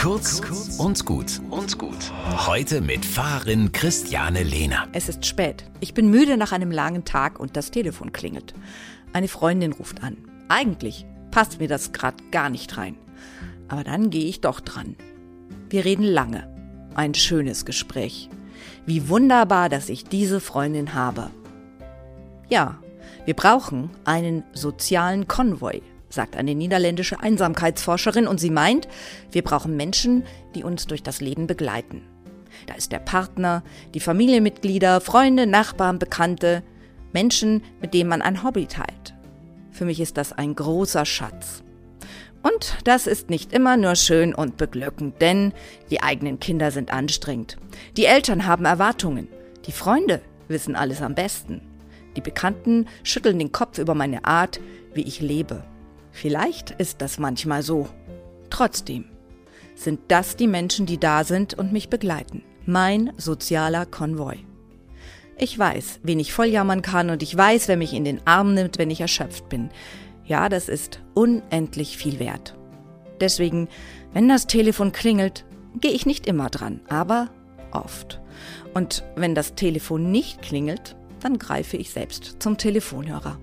Kurz und gut und gut. Heute mit Fahrerin Christiane Lehner. Es ist spät. Ich bin müde nach einem langen Tag und das Telefon klingelt. Eine Freundin ruft an. Eigentlich passt mir das gerade gar nicht rein. Aber dann gehe ich doch dran. Wir reden lange. Ein schönes Gespräch. Wie wunderbar, dass ich diese Freundin habe. Ja, wir brauchen einen sozialen Konvoi, sagt eine niederländische Einsamkeitsforscherin und sie meint, wir brauchen Menschen, die uns durch das Leben begleiten. Da ist der Partner, die Familienmitglieder, Freunde, Nachbarn, Bekannte, Menschen, mit denen man ein Hobby teilt. Für mich ist das ein großer Schatz. Und das ist nicht immer nur schön und beglückend, denn die eigenen Kinder sind anstrengend. Die Eltern haben Erwartungen. Die Freunde wissen alles am besten. Die Bekannten schütteln den Kopf über meine Art, wie ich lebe. Vielleicht ist das manchmal so. Trotzdem sind das die Menschen, die da sind und mich begleiten. Mein sozialer Konvoi. Ich weiß, wen ich volljammern kann und ich weiß, wer mich in den Arm nimmt, wenn ich erschöpft bin. Ja, das ist unendlich viel wert. Deswegen, wenn das Telefon klingelt, gehe ich nicht immer dran, aber oft. Und wenn das Telefon nicht klingelt, dann greife ich selbst zum Telefonhörer.